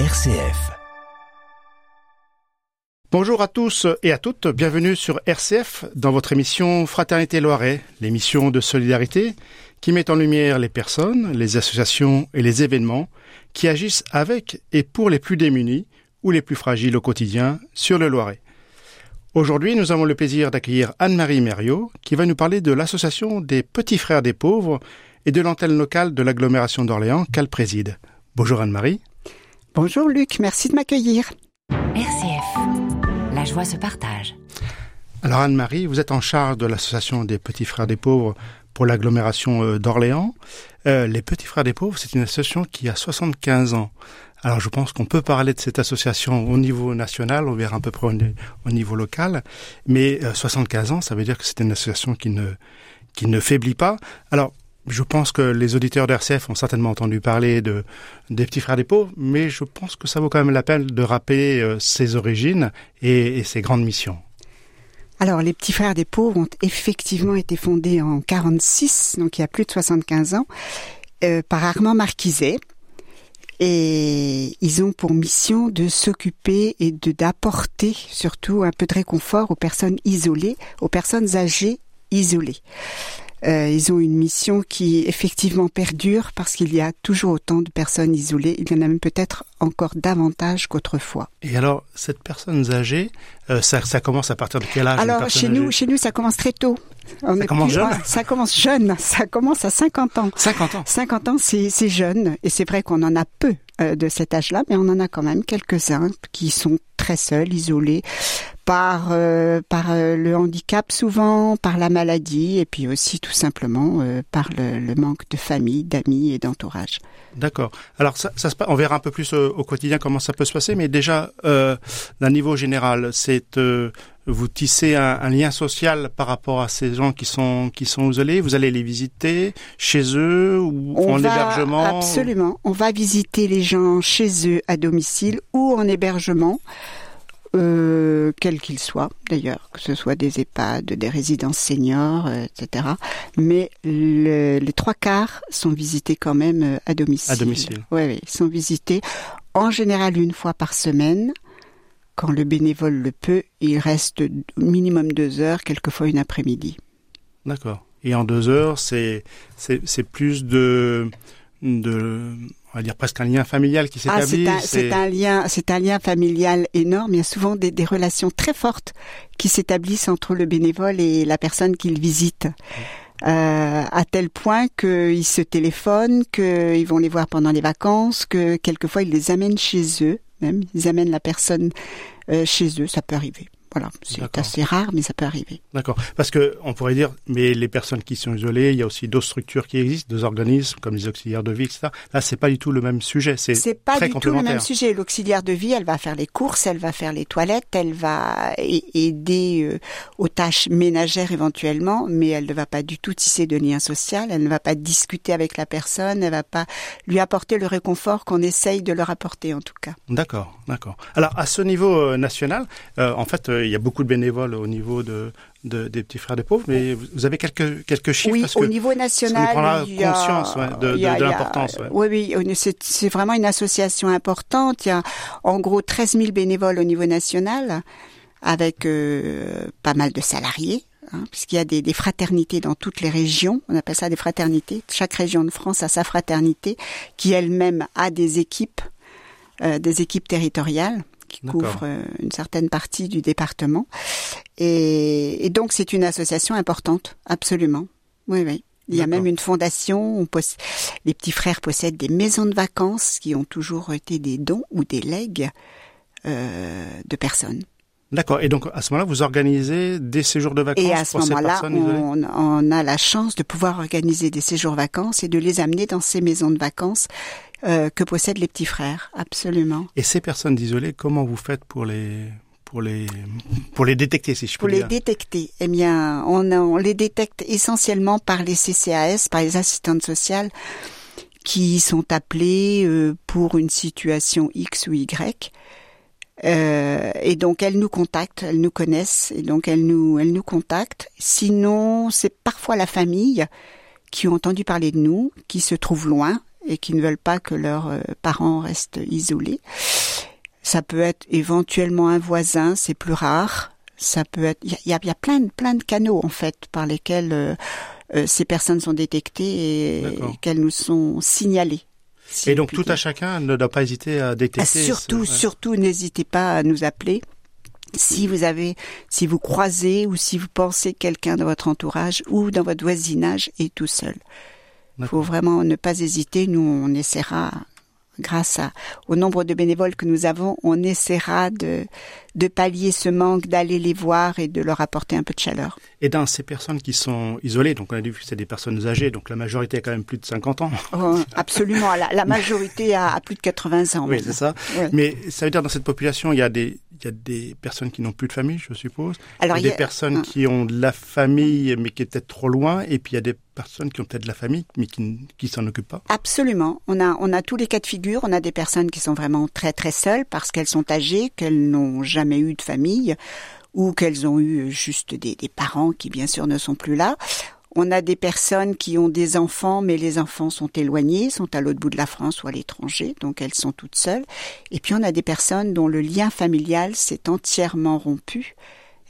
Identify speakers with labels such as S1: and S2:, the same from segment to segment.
S1: RCF. Bonjour à tous et à toutes, bienvenue sur RCF dans votre émission Fraternité Loiret, l'émission de solidarité qui met en lumière les personnes, les associations et les événements qui agissent avec et pour les plus démunis ou les plus fragiles au quotidien sur le Loiret. Aujourd'hui, nous avons le plaisir d'accueillir Anne-Marie Mériot qui va nous parler de l'association des Petits Frères des Pauvres et de l'antenne locale de l'agglomération d'Orléans qu'elle préside. Bonjour Anne-Marie.
S2: Bonjour Luc, merci de m'accueillir.
S3: RCF, la joie se partage.
S1: Alors Anne-Marie, vous êtes en charge de l'association des Petits Frères des Pauvres pour l'agglomération euh, d'Orléans. Euh, les Petits Frères des Pauvres, c'est une association qui a 75 ans. Alors je pense qu'on peut parler de cette association au niveau national, on verra un peu près au, niveau local, mais 75 euh, ans, ça veut dire que c'est une association qui ne qui ne faiblit pas. Alors je pense que les auditeurs d'RCF ont certainement entendu parler de des petits frères des pauvres, mais je pense que ça vaut quand même la peine de rappeler euh, ses origines et, ses grandes missions.
S2: Alors, les petits frères des pauvres ont effectivement été fondés en 46, donc il y a plus de 75 ans, euh, par Armand Marquiset. Et ils ont pour mission de s'occuper et de d'apporter surtout un peu de réconfort aux personnes isolées, aux personnes âgées isolées. Euh, ils ont une mission qui effectivement perdure parce qu'il y a toujours autant de personnes isolées. Il y en a même peut-être encore davantage qu'autrefois.
S1: Et alors, cette personne âgée, euh, ça, ça, commence à partir de quel âge
S2: Alors, chez nous, chez nous, ça commence très tôt.
S1: ça commence jeune?
S2: Ça commence jeune. Ça commence à 50 ans.
S1: 50 ans
S2: 50 ans, c'est jeune. Et c'est vrai qu'on en a peu euh, de cet âge-là, mais on en a quand même quelques-uns qui sont très seuls, isolés par euh, par euh, le handicap souvent, par la maladie et puis aussi tout simplement euh, par le, manque de famille, d'amis et d'entourage.
S1: D'accord. Alors ça, ça se on verra un peu plus au, quotidien comment ça peut se passer, mais déjà d'un niveau général, c'est vous tissez un, lien social par rapport à ces gens qui sont qui sont isolés. Vous allez les visiter chez eux ou en hébergement.
S2: Absolument. On va visiter les gens chez eux à domicile ou en hébergement euh, quels qu'ils soient d'ailleurs, que ce soit des EHPAD, des résidences seniors, euh, etc. Mais les trois quarts sont visités quand même euh, à domicile.
S1: À domicile.
S2: Oui, oui, sont visités en général une fois par semaine. Quand le bénévole le peut, il reste minimum deux heures, quelquefois une après-midi.
S1: D'accord. Et en deux heures, c'est c'est plus de de on va dire presque un lien familial qui ah, s'établit.
S2: c'est un, lien, c'est un lien familial énorme. Il y a souvent des, des relations très fortes qui s'établissent entre le bénévole et la personne qu'il visite. Euh, à tel point qu'ils se téléphonent, qu'ils vont les voir pendant les vacances, que quelquefois ils les amènent chez eux, même ils amènent la personne euh, chez eux, ça peut arriver. Voilà, c'est assez rare, mais ça peut arriver.
S1: D'accord. Parce que on pourrait dire, mais les personnes qui sont isolées, il y a aussi d'autres structures qui existent, des organismes comme les auxiliaires de vie, etc. Là, c'est pas du tout le même sujet. C'est
S2: pas du tout le même sujet. L'auxiliaire de vie, elle va faire les courses, elle va faire les toilettes, elle va aider euh, aux tâches ménagères éventuellement, mais elle ne va pas du tout tisser de lien social. Elle ne va pas discuter avec la personne. Elle va pas lui apporter le réconfort qu'on essaye de leur apporter, en tout cas.
S1: D'accord, d'accord. Alors, à ce niveau euh, national, euh, en fait il y a beaucoup de bénévoles au niveau de, des petits frères des pauvres, mais vous avez quelques quelques chiffres
S2: Oui, au niveau national,
S1: on il y a, conscience de, l'importance.
S2: Oui, oui, c'est vraiment une association importante. Il y a en gros 13 000 bénévoles au niveau national, avec euh, pas mal de salariés. Hein, puisqu'il y a des, des, fraternités dans toutes les régions, on appelle ça des fraternités. Chaque région de France a sa fraternité, qui elle-même a des équipes, euh, des équipes territoriales couvre euh, une certaine partie du département. Et, donc c'est une association importante, absolument. Oui, oui. Il y a même une fondation. On les petits frères possèdent des maisons de vacances qui ont toujours été des dons ou des legs euh, de personnes.
S1: D'accord. Et donc à ce moment-là, vous organisez des séjours de vacances
S2: Et à ce moment-là, on, on, a la chance de pouvoir organiser des séjours vacances et de les amener dans ces maisons de vacances euh, que possèdent les petits frères, absolument.
S1: Et ces personnes isolées, comment vous faites pour les pour les pour les détecter si je
S2: peux
S1: pour
S2: les détecter eh bien on, on les détecte essentiellement par les CCAS par les assistantes sociales qui sont appelées euh, pour une situation X ou Y euh, et donc elles nous contactent, elles nous connaissent et donc elles nous elles nous contactent. Sinon, c'est parfois la famille qui ont entendu parler de nous, qui se trouve loin et qui ne veulent pas que leurs euh, parents restent isolés. Ça peut être éventuellement un voisin, c'est plus rare. Ça peut être, il y a, y a, plein de plein de canaux en fait par lesquels euh, euh, ces personnes sont détectées et qu'elles nous sont signalées.
S1: Si et donc tout à chacun ne doit pas hésiter à détecter.
S2: Ah, surtout, surtout, n'hésitez pas à nous appeler si vous avez, si vous croisez ou si vous pensez que quelqu'un dans votre entourage ou dans votre voisinage est tout seul. Il faut vraiment ne pas hésiter. Nous, on essaiera grâce à, au nombre de bénévoles que nous avons, on essaiera de, de pallier ce manque, d'aller les voir et de leur apporter un peu de chaleur.
S1: Et dans ces personnes qui sont isolées, donc on a dit que c'est des personnes âgées, donc la majorité a quand même plus de 50 ans.
S2: Oh, absolument, la, la majorité a, a, plus de 80 ans.
S1: Oui, c'est ça. Mais ça veut dire dans cette population, il y a des, il y a des personnes qui n'ont plus de famille, je suppose. Alors, il y a des personnes qui ont de la famille, mais qui est peut-être trop loin, et puis il y a des personnes qui ont peut-être de la famille, mais qui qui s'en occupent pas.
S2: Absolument. On a on a tous les cas de figure. On a des personnes qui sont vraiment très très seules parce qu'elles sont âgées, qu'elles n'ont jamais eu de famille ou qu'elles ont eu juste des, parents qui bien sûr ne sont plus là. On a des personnes qui ont des enfants, mais les enfants sont éloignés, sont à l'autre bout de la France ou à l'étranger, donc elles sont toutes seules. Et puis on a des personnes dont le lien familial s'est entièrement rompu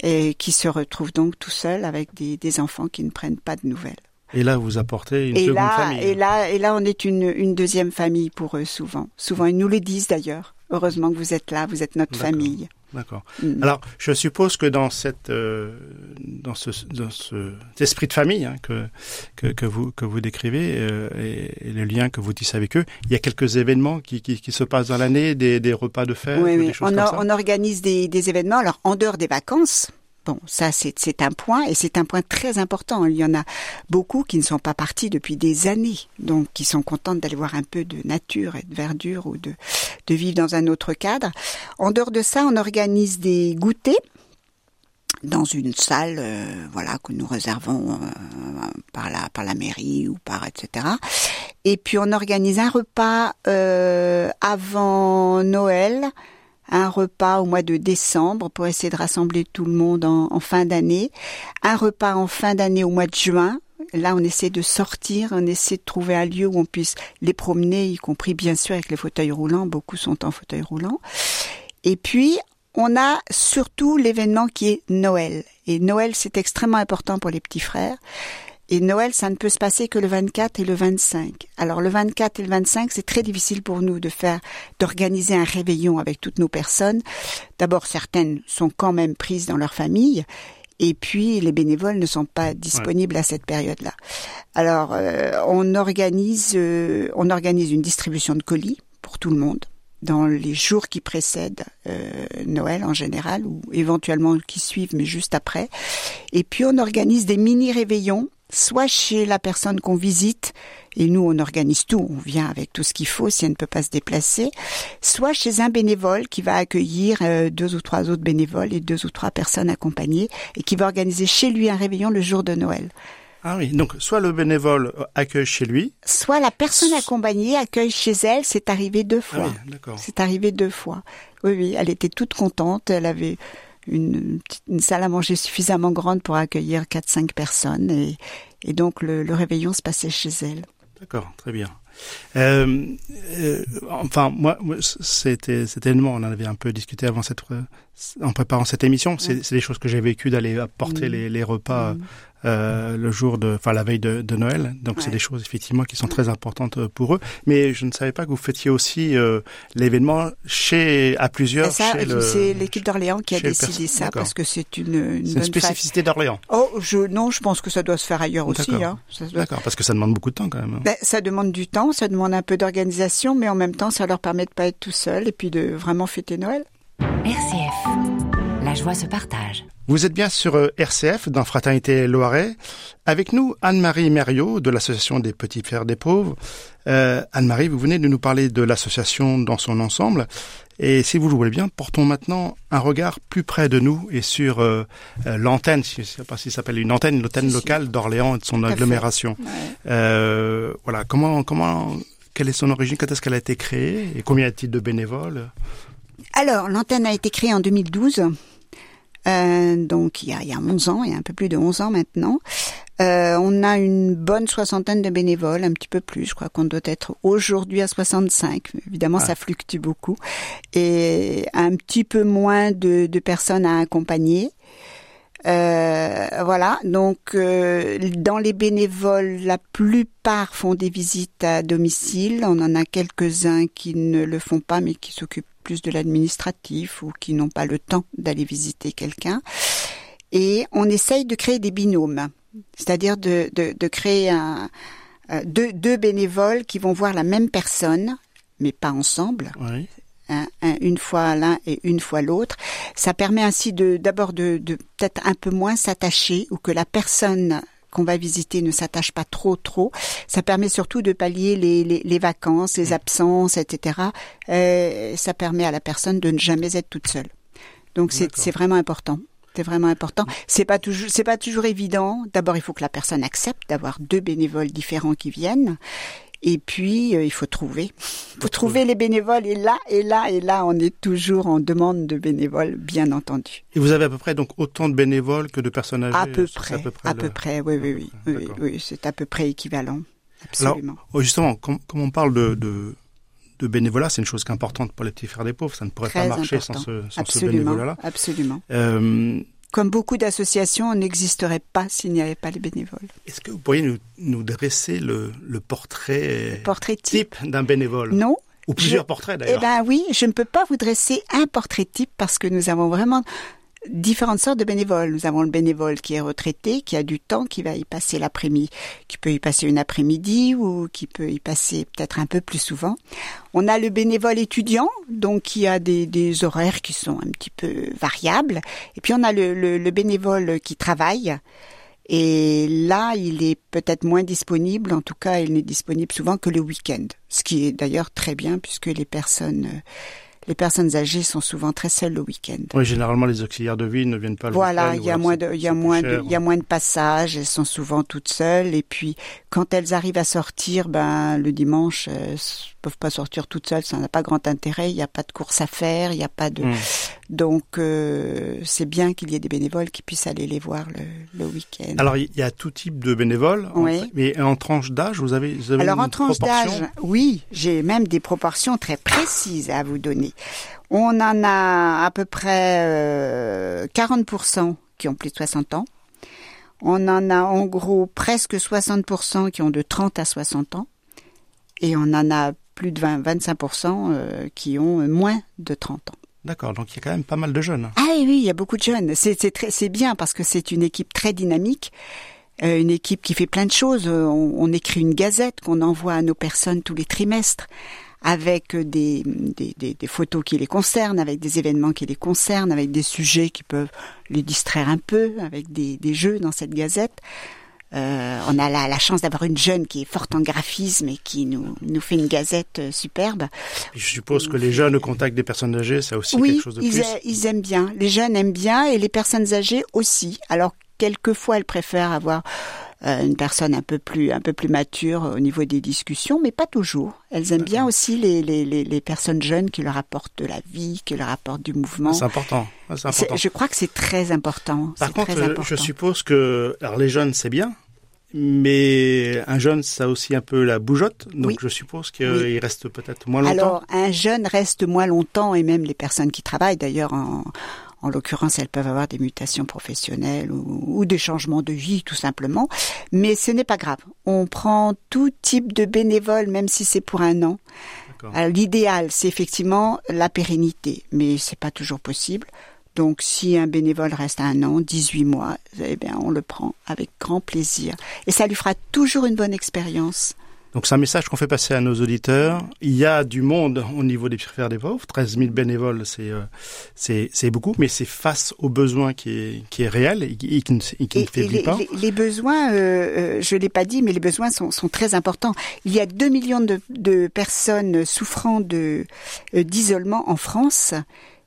S2: et qui se retrouvent donc tout seuls avec des enfants qui ne prennent pas de nouvelles.
S1: Et là, vous apportez une
S2: et
S1: seconde
S2: là,
S1: famille.
S2: Et là, et là, on est une, une deuxième famille pour eux souvent. Souvent, ils nous le disent d'ailleurs. Heureusement que vous êtes là, vous êtes notre famille.
S1: D'accord. Mm. Alors, je suppose que dans cette, euh, dans ce, dans ce cet esprit de famille hein, que, que, que vous que vous décrivez euh, et, et, le lien que vous tissez avec eux, il y a quelques événements qui, qui, qui se passent dans l'année, des, des repas de fête,
S2: oui,
S1: ou
S2: oui.
S1: des choses
S2: on,
S1: comme
S2: a,
S1: ça.
S2: on organise des, des événements. Alors, en dehors des vacances. Bon, ça c'est un point et c'est un point très important. Il y en a beaucoup qui ne sont pas partis depuis des années, donc qui sont contentes d'aller voir un peu de nature et de verdure ou de, de vivre dans un autre cadre. En dehors de ça, on organise des goûters dans une salle, euh, voilà, que nous réservons euh, par la par la mairie ou par etc. Et puis on organise un repas euh, avant Noël un repas au mois de décembre pour essayer de rassembler tout le monde en, fin d'année, un repas en fin d'année au mois de juin. Là, on essaie de sortir, on essaie de trouver un lieu où on puisse les promener, y compris bien sûr avec les fauteuils roulants. Beaucoup sont en fauteuil roulant. Et puis, on a surtout l'événement qui est Noël. Et Noël, c'est extrêmement important pour les petits frères. Et Noël, ça ne peut se passer que le 24 et le 25. Alors le 24 et le 25, c'est très difficile pour nous de faire, d'organiser un réveillon avec toutes nos personnes. D'abord, certaines sont quand même prises dans leur famille. Et puis les bénévoles ne sont pas disponibles à cette période-là. Alors euh, on organise, euh, on organise une distribution de colis pour tout le monde dans les jours qui précèdent euh, Noël en général ou éventuellement qui suivent mais juste après. Et puis on organise des mini réveillons soit chez la personne qu'on visite, et nous on organise tout, on vient avec tout ce qu'il faut si elle ne peut pas se déplacer, soit chez un bénévole qui va accueillir euh, deux ou trois autres bénévoles et deux ou trois personnes accompagnées, et qui va organiser chez lui un réveillon le jour de Noël.
S1: Ah oui, donc soit le bénévole accueille chez lui,
S2: soit la personne accompagnée accueille chez elle. C'est arrivé deux fois.
S1: Ah oui,
S2: c'est arrivé deux fois. Oui, oui, elle était toute contente. Elle avait une, une, salle à manger suffisamment grande pour accueillir 4-5 personnes et, et donc le, le, réveillon se passait chez elle.
S1: D'accord, très bien. Euh, euh, enfin, moi, c'était cet événement, on en avait un peu discuté avant cette, en préparant cette émission. C'est des choses que j'ai vécues d'aller apporter mmh. les, les, repas mmh. Euh, le jour de, enfin la veille de, de Noël. Donc ouais. c'est des choses effectivement qui sont très importantes pour eux. Mais je ne savais pas que vous fêtiez aussi euh, l'événement chez à plusieurs.
S2: C'est l'équipe d'Orléans qui a décidé ça parce que c'est une, une,
S1: une spécificité d'Orléans.
S2: Oh, je non, je pense que ça doit se faire ailleurs aussi. Hein.
S1: D'accord, parce que ça demande beaucoup de temps quand même.
S2: Ben, ça demande du temps, ça demande un peu d'organisation, mais en même temps, ça leur permet de pas être tout seul et puis de vraiment fêter Noël.
S3: RCF, la joie se partage.
S1: Vous êtes bien sur RCF dans Fraternité Loiret. Avec nous, Anne-Marie Mériot de l'Association des Petits Frères des Pauvres. Euh, Anne-Marie, vous venez de nous parler de l'association dans son ensemble. Et si vous le voulez bien, portons maintenant un regard plus près de nous et sur euh, euh, l'antenne, je ne sais pas si ça s'appelle une antenne, l'antenne si, locale si. d'Orléans et de son Tout agglomération. Ouais. voilà, comment, comment, quelle est son origine, quand est-ce qu'elle a été créée et combien y a-t-il de bénévoles?
S2: Alors, l'antenne a été créée en 2012. Euh, donc il y, a, il y a 11 ans, il y a un peu plus de 11 ans maintenant. Euh, on a une bonne soixantaine de bénévoles, un petit peu plus. Je crois qu'on doit être aujourd'hui à 65. Évidemment,
S1: Ah.
S2: ça fluctue beaucoup. Et un petit peu moins de, de personnes à accompagner. Euh, voilà, donc euh, dans les bénévoles, la plupart font des visites à domicile. On en a quelques-uns qui ne le font pas, mais qui s'occupent plus de l'administratif ou qui n'ont pas le temps d'aller visiter quelqu'un. Et on essaye de créer des binômes, c'est-à-dire de, de, de créer un, euh, deux, deux bénévoles qui vont voir la même personne, mais pas ensemble,
S1: Oui.
S2: un- un- une fois l'un et une fois l'autre. Ça permet ainsi de d'abord de, de peut-être un peu moins s'attacher ou que la personne qu'on va visiter ne s'attache pas trop trop. Ça permet surtout de pallier les, les, les vacances, les absences, etc. Euh, ça permet à la personne de ne jamais être toute seule. Donc c'est vraiment important. C'est vraiment important. C'est pas toujours c'est pas toujours évident. D'abord, il faut que la personne accepte d'avoir deux bénévoles différents qui viennent. Et puis, euh, il faut trouver. Il faut trouver les bénévoles. Et là, et là, et là, on est toujours en demande de bénévoles, bien entendu.
S1: Et vous avez à peu près donc autant de bénévoles que de personnes âgées
S2: À peu près.
S1: à peu près
S2: À
S1: le-
S2: peu près, oui, oui, oui. oui, c'est à peu près équivalent.
S1: Alors,
S2: Absolument.
S1: oh, justement, comme, comme on parle de, de, de bénévolat, c'est une chose importante pour les petits frères des pauvres. Ça ne pourrait
S2: Très
S1: pas marcher
S2: important.
S1: sans ce, sans ce
S2: absolument.
S1: bénévolat-là.
S2: Absolument.
S1: Euh,
S2: Comme beaucoup d'associations, on n'existerait pas s'il n'y avait pas les bénévoles.
S1: Est-ce que vous pourriez nous, nous dresser le, le portrait
S2: Portrait type.
S1: type d'un bénévole?
S2: Non,
S1: Ou plusieurs
S2: Je-
S1: portraits
S2: Eh
S1: d'ailleurs.
S2: ben oui, je ne peux pas vous dresser un portrait type parce que nous avons vraiment différentes sortes de bénévoles. Nous avons le bénévole qui est retraité, qui a du temps, qui va y passer l'après-midi, qui peut y passer une après-midi ou qui peut y passer peut-être un peu plus souvent. On a le bénévole étudiant, donc qui a des, horaires qui sont un petit peu variables. Et puis on a le, le- le bénévole qui travaille. Et là, il est peut-être moins disponible. En tout cas, il n'est disponible souvent que le week-end. Ce qui est d'ailleurs très bien puisque les personnes, les personnes âgées sont souvent très seules le week-end.
S1: Oui, généralement, les auxiliaires de vie ne viennent pas le
S2: Voilà,
S1: week-end,
S2: il
S1: ou
S2: y a
S1: alors
S2: moins
S1: c'est-
S2: de, il y a moins de,
S1: cher.
S2: il y a moins de passages. Elles sont souvent toutes seules. Et puis, quand elles arrivent à sortir, ben le dimanche, elles peuvent pas sortir toutes seules. Ça n'a pas grand intérêt. Il n'y a pas de course à faire. Il n'y a pas de.
S1: Hmm.
S2: Donc, euh, c'est bien qu'il y ait des bénévoles qui puissent aller les voir le, le week-end.
S1: Alors, il y a tout type de bénévoles.
S2: Oui.
S1: mais en tranche d'âge, vous avez, vous avez
S2: Alors
S1: une
S2: en tranche d'âge, oui, j'ai même des proportions très précises à vous donner. On en a à peu près euh, 40% qui ont plus de 60 ans. On en a en gros presque 60% qui ont de 30 à 60 ans. Et on en a plus de 20, 25% euh, qui ont moins de 30 ans.
S1: D'accord, donc il y a quand même pas mal de jeunes.
S2: Ah oui, il y a beaucoup de jeunes. C'est très- c'est bien parce que c'est une équipe très dynamique, euh, une équipe qui fait plein de choses. Euh, On, on écrit une gazette qu'on envoie à nos personnes tous les trimestres avec euh, des, des, des- des photos qui les concernent, avec des événements qui les concernent, avec des sujets qui peuvent les distraire un peu, avec des, des jeux dans cette gazette. Euh, on a la, la chance d'avoir une jeune qui est forte en graphisme et qui nous, nous fait une gazette euh, superbe.
S1: Et je suppose que les jeunes au contact des personnes âgées, c'est aussi
S2: Oui,
S1: quelque chose de
S2: ils,
S1: plus.
S2: a- ils aiment bien. Les jeunes aiment bien et les personnes âgées aussi. Alors quelquefois elles préfèrent avoir euh, une personne un peu plus un peu plus mature au niveau des discussions, mais pas toujours. Elles aiment bien aussi les, les, les, les personnes jeunes qui leur apportent de la vie, qui leur apportent du mouvement.
S1: C'est important. Ah, C'est important.
S2: Je crois que c'est très important.
S1: Par
S2: C'est
S1: contre,
S2: très important.
S1: je suppose que alors les jeunes c'est bien, mais un jeune ça a aussi un peu la bougeotte, donc
S2: Oui.
S1: je suppose qu'il
S2: Oui.
S1: reste peut-être moins longtemps.
S2: Alors, un jeune reste moins longtemps et même les personnes qui travaillent, d'ailleurs, en, en l'occurrence, elles peuvent avoir des mutations professionnelles ou, ou des changements de vie, tout simplement. Mais ce n'est pas grave. On prend tout type de bénévole, même si c'est pour un an. Alors, l'idéal, c'est effectivement la pérennité, mais c'est pas toujours possible. Donc, si un bénévole reste un an, 18 mois, eh bien, on le prend avec grand plaisir. Et ça lui fera toujours une bonne expérience.
S1: Donc c'est un message qu'on fait passer à nos auditeurs. Il y a du monde au niveau des frères des pauvres. 13 000 bénévoles, c'est euh, c'est c'est beaucoup, mais c'est face aux besoins qui est qui est réel et qui, et qui ne, et qui ne
S2: Et,
S1: faiblit
S2: les,
S1: pas.
S2: les- les besoins, euh, euh, je l'ai pas dit, mais les besoins sont, sont très importants. Il y a 2 millions de, de personnes souffrant de euh, d'isolement en France.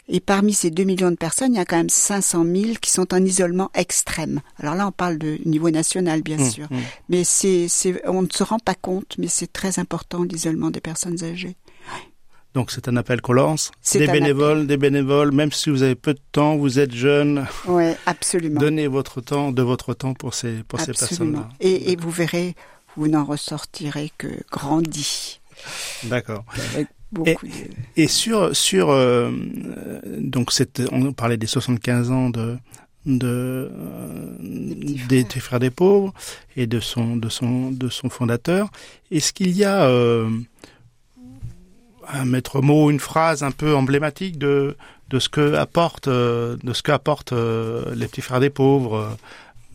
S2: Et parmi ces 2 millions de personnes, il y a quand même 500 000 qui sont en isolement extrême. Alors là, on parle de niveau national, bien
S1: Hum,
S2: sûr.
S1: hum.
S2: Mais c'est, on ne se rend pas compte, mais c'est très important l'isolement des personnes âgées.
S1: Donc c'est un appel qu'on lance.
S2: C'est
S1: Des bénévoles, des bénévoles, même si vous avez peu de temps, vous êtes jeune,
S2: Oui, absolument.
S1: donnez votre temps, de votre temps pour ces, pour ces personnes-là.
S2: Et, et vous verrez, vous n'en ressortirez que grandi.
S1: D'accord.
S2: De...
S1: Et sur sur euh, euh, donc cette on parlait des 75 ans de de euh,
S2: petits
S1: des,
S2: frères.
S1: des frères des pauvres et de son de son de son fondateur. Est-ce qu'il y a euh, un maître mot, une phrase un peu emblématique de de ce que apporte euh, de ce que apportent les petits frères des pauvres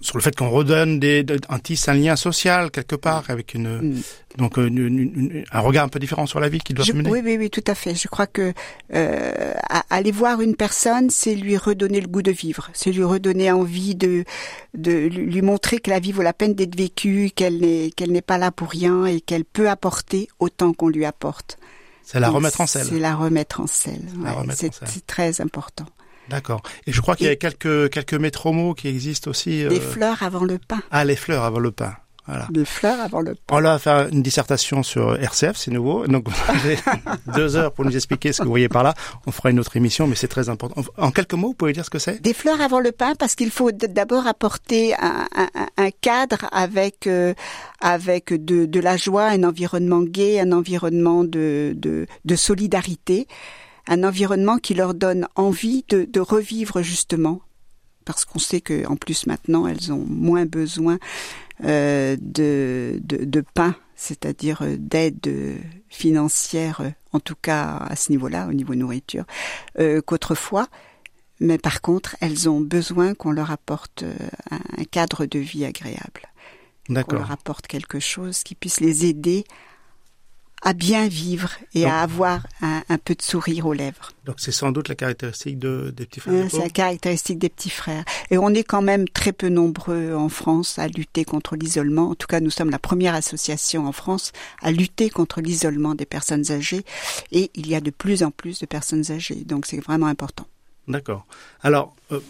S1: sur le fait qu'on redonne des, de- un tisse un lien social quelque part avec une
S2: Mm.
S1: donc une- une- une- un regard un peu différent sur la vie qu'ils doivent
S2: Je-
S1: mener.
S2: oui, oui, oui, tout à fait. Je crois que euh, a- aller voir une personne, c'est lui redonner le goût de vivre, c'est lui redonner envie de, de lui montrer que la vie vaut la peine d'être vécue, qu'elle n'est qu'elle n'est pas là pour rien et qu'elle peut apporter autant qu'on lui apporte.
S1: C'est la remettre en selle.
S2: C'est la remettre en selle. c'est très important.
S1: D'accord. Et je crois qu'il y a quelques quelques métromos qui existent aussi. euh,
S2: Des fleurs avant le pain.
S1: Ah, les fleurs avant le pain. Voilà.
S2: Des fleurs avant le pain.
S1: On va faire une dissertation sur RCF, c'est nouveau. Donc, vous avez deux heures pour nous expliquer ce que vous voyez par là. On fera une autre émission, mais c'est très important. En quelques mots, vous pouvez dire ce que c'est?
S2: Des fleurs avant le pain parce qu'il faut d'abord apporter un, un- un cadre avec euh, avec de, de la joie, un environnement gai, un environnement de, de, de solidarité, un environnement qui leur donne envie de, de revivre justement. Parce qu'on sait que en plus maintenant elles ont moins besoin euh, de, de, de pain, c'est-à-dire euh, d'aide financière, en tout cas à ce niveau-là, au niveau nourriture, euh, qu'autrefois. Mais par contre, elles ont besoin qu'on leur apporte un- cadre de vie agréable, qu'on leur apporte quelque chose qui puisse les aider à bien vivre et
S1: Donc-
S2: à avoir un, un peu de sourire aux lèvres.
S1: Donc, c'est sans doute la caractéristique de, des petits frères.
S2: Hein, C'est la caractéristique des petits frères. Et on est quand même très peu nombreux en France à lutter contre l'isolement. En tout cas, nous sommes la première association en France à lutter contre l'isolement des personnes âgées. Et il y a de plus en plus de personnes âgées. Donc c'est vraiment important.
S1: D'accord. Alors, euh,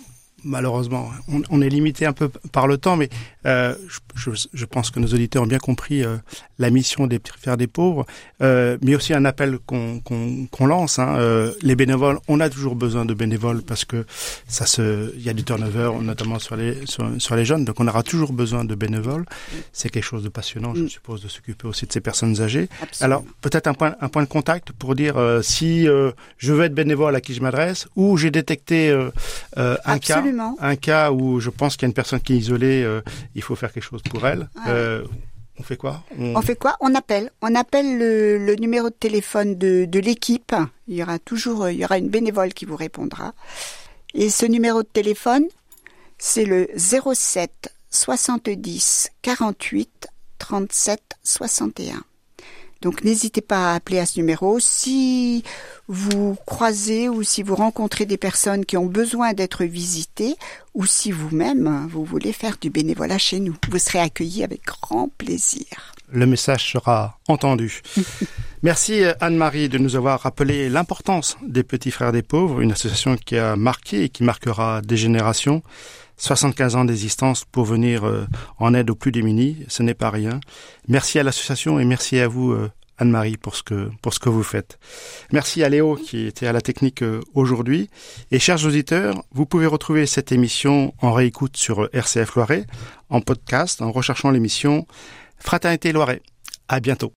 S1: malheureusement, on, on est limité un peu par le temps, mais euh, je, pense que nos auditeurs ont bien compris euh, la mission des frères des pauvres, euh, mais aussi un appel qu'on lance. Hein, euh, les bénévoles, on a toujours besoin de bénévoles parce que ça se, il y a du turnover, notamment sur les sur, sur les jeunes, donc on aura toujours besoin de bénévoles. C'est quelque chose de passionnant, je
S2: Mm.
S1: suppose, de s'occuper aussi de ces personnes âgées.
S2: Absolument.
S1: Alors, peut-être un point, un point de contact pour dire euh, si euh, je veux être bénévole à qui je m'adresse ou j'ai détecté un cas,
S2: Absolument.
S1: un cas où je pense qu'il y a une personne qui est isolée, euh, il faut faire quelque chose pour elle. Euh, on fait quoi? On-
S2: On fait quoi? On appelle. On appelle le, le numéro de téléphone de, de l'équipe. Il y aura toujours, il y aura une bénévole qui vous répondra. Et ce numéro de téléphone, c'est le 07 70 48 37 61. Donc n'hésitez pas à appeler à ce numéro. Si vous croisez ou si vous rencontrez des personnes qui ont besoin d'être visitées ou si vous-même vous voulez faire du bénévolat chez nous, vous serez accueillis avec grand plaisir.
S1: le message sera entendu. Merci Anne-Marie de nous avoir rappelé l'importance des petits frères des pauvres, une association qui a marqué et qui marquera des générations. 75 ans d'existence pour venir euh, en aide aux plus démunis, ce n'est pas rien. Merci à l'association et merci à vous euh, Anne-Marie pour ce que pour ce que vous faites. Merci à Léo qui était à la technique euh, aujourd'hui et chers auditeurs, vous pouvez retrouver cette émission en réécoute sur RCF Loiret en podcast en recherchant l'émission Fraternité Loiret. À bientôt.